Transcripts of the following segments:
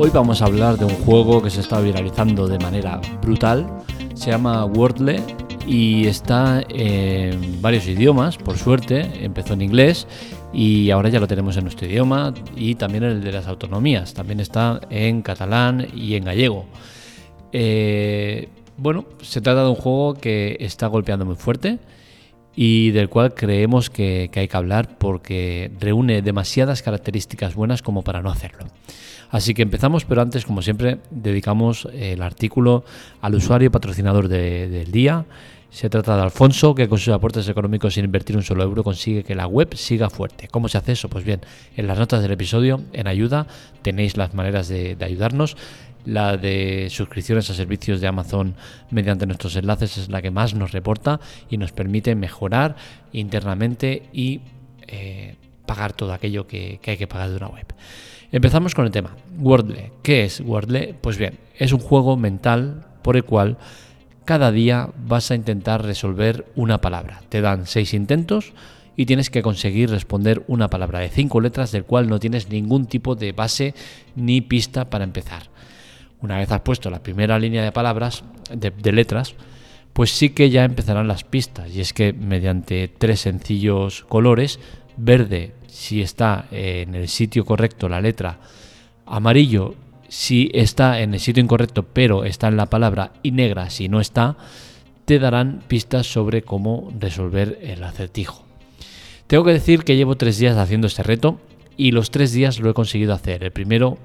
Hoy vamos a hablar de un juego que se está viralizando de manera brutal. Se llama Wordle y está en varios idiomas, por suerte. Empezó en inglés y ahora ya lo tenemos en nuestro idioma y también en el de las autonomías. También está en catalán y en gallego. Eh, bueno, se trata de un juego que está golpeando muy fuerte y del cual creemos que, hay que hablar porque reúne demasiadas características buenas como para no hacerlo. Así que empezamos, pero antes, como siempre, dedicamos el artículo al usuario patrocinador del día. Se trata de Alfonso, que con sus aportes económicos sin invertir un solo euro consigue que la web siga fuerte. ¿Cómo se hace eso? Pues bien, en las notas del episodio, en ayuda, tenéis las maneras de ayudarnos. La de suscripciones a servicios de Amazon mediante nuestros enlaces es la que más nos reporta y nos permite mejorar internamente y eh, pagar todo aquello que, hay que pagar de una web. Empezamos con el tema. Wordle. ¿Qué es Wordle? Pues bien, es un juego mental por el cual cada día vas a intentar resolver una palabra. Te dan seis intentos y tienes que conseguir responder una palabra de cinco letras del cual no tienes ningún tipo de base ni pista para empezar. Una vez has puesto la primera línea de palabras, de, letras, pues sí que ya empezarán las pistas. Y es que mediante tres sencillos colores, verde si está en el sitio correcto la letra, amarillo si está en el sitio incorrecto pero está en la palabra y negra si no está, te darán pistas sobre cómo resolver el acertijo. Tengo que decir que llevo tres días haciendo este reto y los tres días lo he conseguido hacer. El primero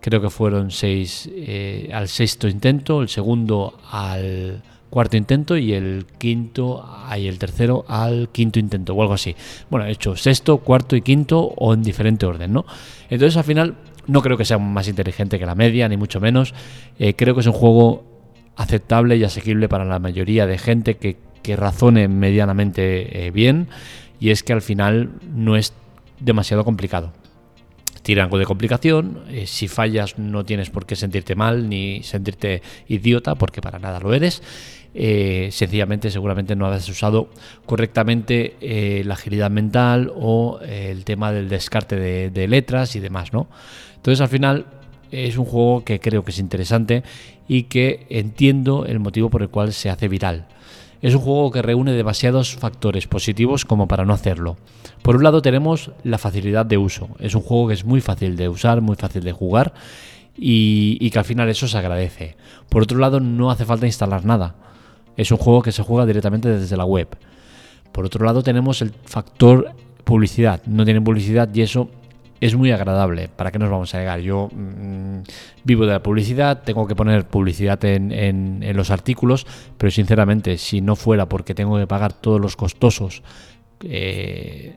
creo que fueron seis eh, al sexto intento, el segundo al cuarto intento y el quinto y el tercero al quinto intento o algo así. Bueno, he hecho sexto, cuarto y quinto o en diferente orden, ¿no? Entonces al final no creo que sea más inteligente que la media, ni mucho menos. Eh, creo que es un juego aceptable y asequible para la mayoría de gente que, que razone medianamente eh, bien y es que al final no es demasiado complicado tiene algo de complicación. Eh, si fallas no tienes por qué sentirte mal ni sentirte idiota, porque para nada lo eres. Eh, sencillamente seguramente no has usado correctamente eh, la agilidad mental o el tema del descarte de, de, letras y demás, ¿no? Entonces al final es un juego que creo que es interesante y que entiendo el motivo por el cual se hace viral. Es un juego que reúne demasiados factores positivos como para no hacerlo. Por un lado tenemos la facilidad de uso. Es un juego que es muy fácil de usar, muy fácil de jugar y, que al final eso se agradece. Por otro lado no hace falta instalar nada. Es un juego que se juega directamente desde la web. Por otro lado tenemos el factor publicidad. No tiene publicidad y eso es muy agradable. ¿Para qué nos vamos a llegar? Yo mm, vivo de la publicidad, tengo que poner publicidad en, los artículos, pero sinceramente, si no fuera porque tengo que pagar todos los costosos eh,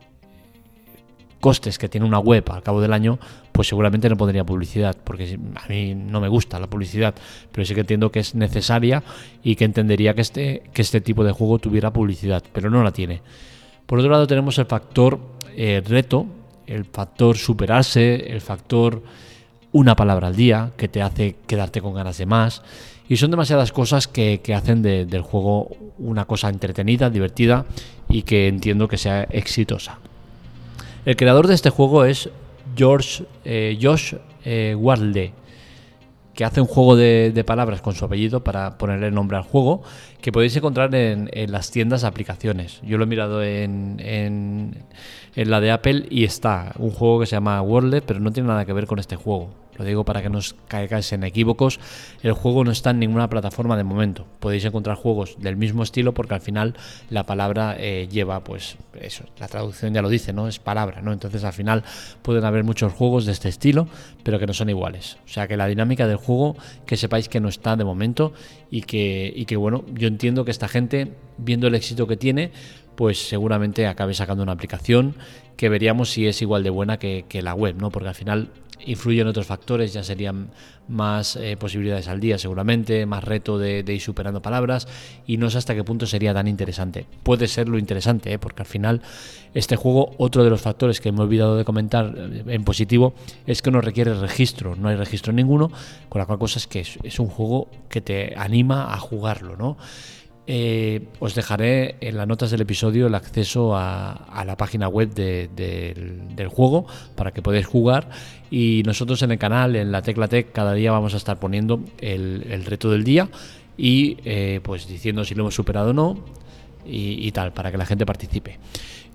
costes que tiene una web al cabo del año, pues seguramente no pondría publicidad, porque a mí no me gusta la publicidad, pero sí que entiendo que es necesaria y que entendería que este, que este tipo de juego tuviera publicidad, pero no la tiene. Por otro lado tenemos el factor eh, reto, el factor superarse, el factor una palabra al día, que te hace quedarte con ganas de más. Y son demasiadas cosas que, hacen del juego una cosa entretenida, divertida y que entiendo que sea exitosa. El creador de este juego es George, eh, Josh eh, que hace un juego de, palabras con su apellido para ponerle nombre al juego, que podéis encontrar en, las tiendas aplicaciones. Yo lo he mirado en, en, en, la de Apple y está un juego que se llama Wordle, pero no tiene nada que ver con este juego. Lo digo para que no os caigáis en equívocos. El juego no está en ninguna plataforma de momento. Podéis encontrar juegos del mismo estilo porque al final la palabra eh, lleva, pues, eso, la traducción ya lo dice, ¿no? Es palabra, ¿no? Entonces al final pueden haber muchos juegos de este estilo, pero que no son iguales. O sea que la dinámica del juego, que sepáis que no está de momento y que, y que bueno, yo entiendo que esta gente, viendo el éxito que tiene, pues seguramente acabe sacando una aplicación que veríamos si es igual de buena que, la web, ¿no? Porque al final influyen otros factores, ya serían más eh, posibilidades al día seguramente, más reto de, ir superando palabras y no sé hasta qué punto sería tan interesante. Puede ser lo interesante, ¿eh? porque al final este juego, otro de los factores que me he olvidado de comentar eh, en positivo, es que no requiere registro, no hay registro ninguno, con la cual cosa es que es, un juego que te anima a jugarlo, ¿no? Eh, os dejaré en las notas del episodio el acceso a, la página web del juego para que podáis jugar y nosotros en el canal, en la Tecla Tech, cada día vamos a estar poniendo el, reto del día y eh, pues diciendo si lo hemos superado o no y, tal, para que la gente participe.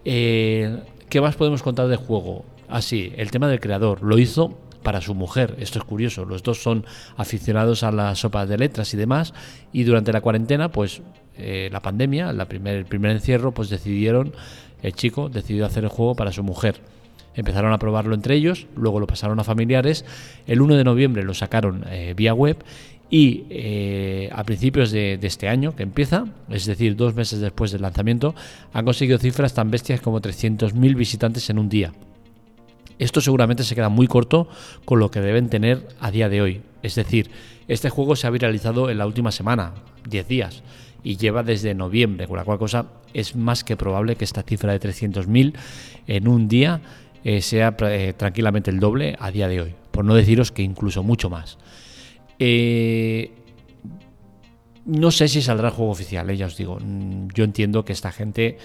Eh, ¿Qué más podemos contar del juego? Así, ah, el tema del creador. Lo hizo para su mujer. Esto es curioso. Los dos son aficionados a las sopas de letras y demás. Y durante la cuarentena, pues eh, la pandemia, la primer, el primer encierro, pues decidieron, el chico decidió hacer el juego para su mujer. Empezaron a probarlo entre ellos, luego lo pasaron a familiares. El 1 de noviembre lo sacaron eh, vía web y eh, a principios de, este año que empieza, es decir, dos meses después del lanzamiento, han conseguido cifras tan bestias como 300.000 visitantes en un día. Esto seguramente se queda muy corto con lo que deben tener a día de hoy. Es decir, este juego se ha viralizado en la última semana, 10 días, y lleva desde noviembre, con la cual cosa es más que probable que esta cifra de 300.000 en un día eh, sea eh, tranquilamente el doble a día de hoy, por no deciros que incluso mucho más. Eh, no sé si saldrá el juego oficial, ya os digo. Mm, yo entiendo que esta gente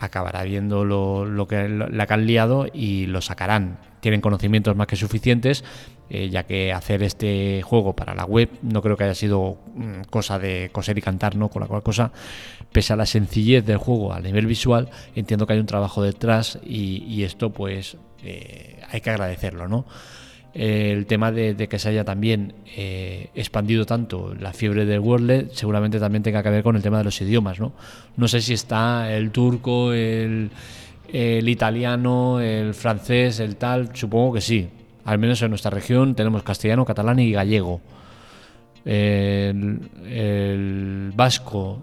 acabará viendo lo, que la que han liado y lo sacarán. Tienen conocimientos más que suficientes, eh, ya que hacer este juego para la web no creo que haya sido mm, cosa de coser y cantar, ¿no? Con la cual cosa, pese a la sencillez del juego a nivel visual, entiendo que hay un trabajo detrás y, esto pues eh, hay que agradecerlo, ¿no? El tema de, que se haya también eh, expandido tanto la fiebre del Wordle seguramente también tenga que ver con el tema de los idiomas, ¿no? No sé si está el turco, el, italiano, el francés, el tal, supongo que sí. Al menos en nuestra región tenemos castellano, catalán y gallego. el vasco,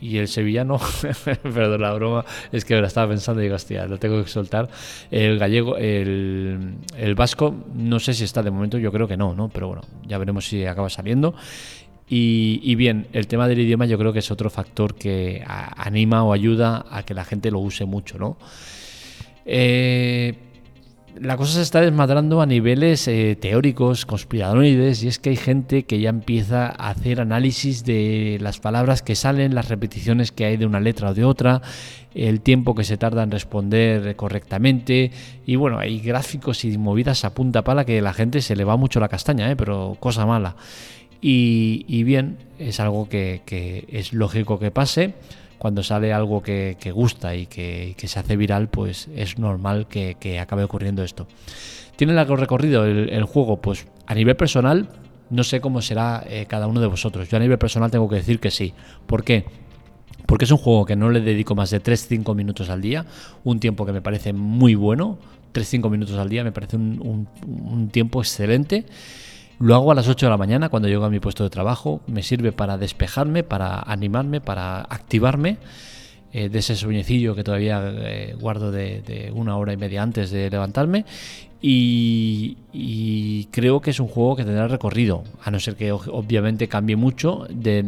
y el sevillano, perdón la broma, es que ahora estaba pensando y digo, hostia, lo tengo que soltar. El gallego, el, el, vasco, no sé si está de momento, yo creo que no, ¿no? Pero bueno, ya veremos si acaba saliendo. Y, y bien, el tema del idioma yo creo que es otro factor que anima o ayuda a que la gente lo use mucho, ¿no? Eh, la cosa se está desmadrando a niveles eh, teóricos, conspiranoides, y es que hay gente que ya empieza a hacer análisis de las palabras que salen, las repeticiones que hay de una letra o de otra, el tiempo que se tarda en responder correctamente, y bueno, hay gráficos y movidas a punta pala que la gente se le va mucho la castaña, ¿eh? pero cosa mala. Y, bien, es algo que, que es lógico que pase cuando sale algo que, gusta y que, se hace viral, pues es normal que, acabe ocurriendo esto. ¿Tiene largo recorrido el, juego? Pues a nivel personal, no sé cómo será eh, cada uno de vosotros. Yo a nivel personal tengo que decir que sí. ¿Por qué? Porque es un juego que no le dedico más de 3-5 minutos al día, un tiempo que me parece muy bueno. 3-5 minutos al día me parece un tiempo excelente lo hago a las 8 de la mañana cuando llego a mi puesto de trabajo. Me sirve para despejarme, para animarme, para activarme eh, de ese sueñecillo que todavía eh, guardo de, una hora y media antes de levantarme. Y, creo que es un juego que tendrá recorrido, a no ser que obviamente cambie mucho de,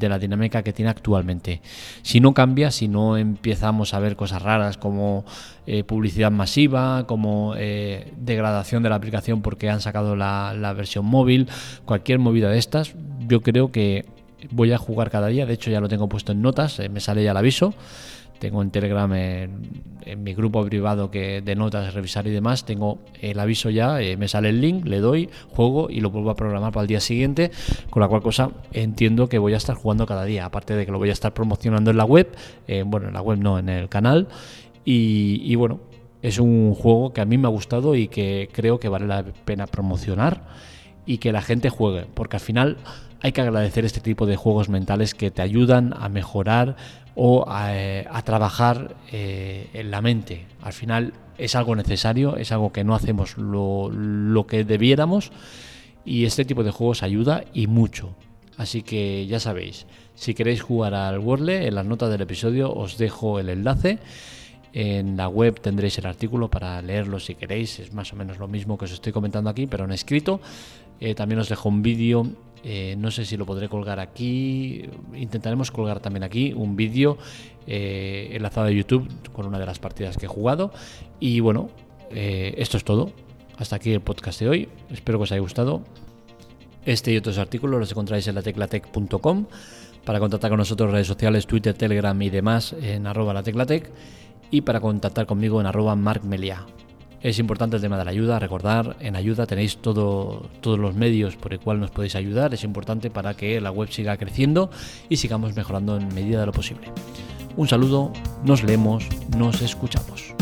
la dinámica que tiene actualmente. Si no cambia, si no empezamos a ver cosas raras como eh, publicidad masiva, como degradación de la aplicación porque han sacado la, la versión móvil, cualquier movida de estas, yo creo que voy a jugar cada día, de hecho ya lo tengo puesto en notas, eh, me sale ya el aviso. Tengo en Telegram, en, mi grupo privado que de notas, revisar y demás, tengo el aviso ya, eh, me sale el link, le doy, juego y lo vuelvo a programar para el día siguiente, con la cual cosa entiendo que voy a estar jugando cada día, aparte de que lo voy a estar promocionando en la web, eh, bueno, en la web no, en el canal, y, y bueno, es un juego que a mí me ha gustado y que creo que vale la pena promocionar y que la gente juegue, porque al final hay que agradecer este tipo de juegos mentales que te ayudan a mejorar o a, eh, trabajar eh, en la mente. Al final es algo necesario, es algo que no hacemos lo, que debiéramos y este tipo de juegos ayuda y mucho. Así que ya sabéis, si queréis jugar al Wordle, en las notas del episodio os dejo el enlace. En la web tendréis el artículo para leerlo si queréis. Es más o menos lo mismo que os estoy comentando aquí, pero en escrito. Eh, también os dejo un vídeo eh, no sé si lo podré colgar aquí. Intentaremos colgar también aquí un vídeo eh, enlazado a YouTube con una de las partidas que he jugado. Y bueno, esto es todo. Hasta aquí el podcast de hoy. Espero que os haya gustado. Este y otros artículos los encontráis en lateclatec.com. Para contactar con nosotros, redes sociales, Twitter, Telegram y demás en arroba lateclatec. Y para contactar conmigo en arroba markmelia. Es importante el tema de la ayuda, recordar, en ayuda tenéis todo, todos los medios por el cual nos podéis ayudar, es importante para que la web siga creciendo y sigamos mejorando en medida de lo posible. Un saludo, nos leemos, nos escuchamos.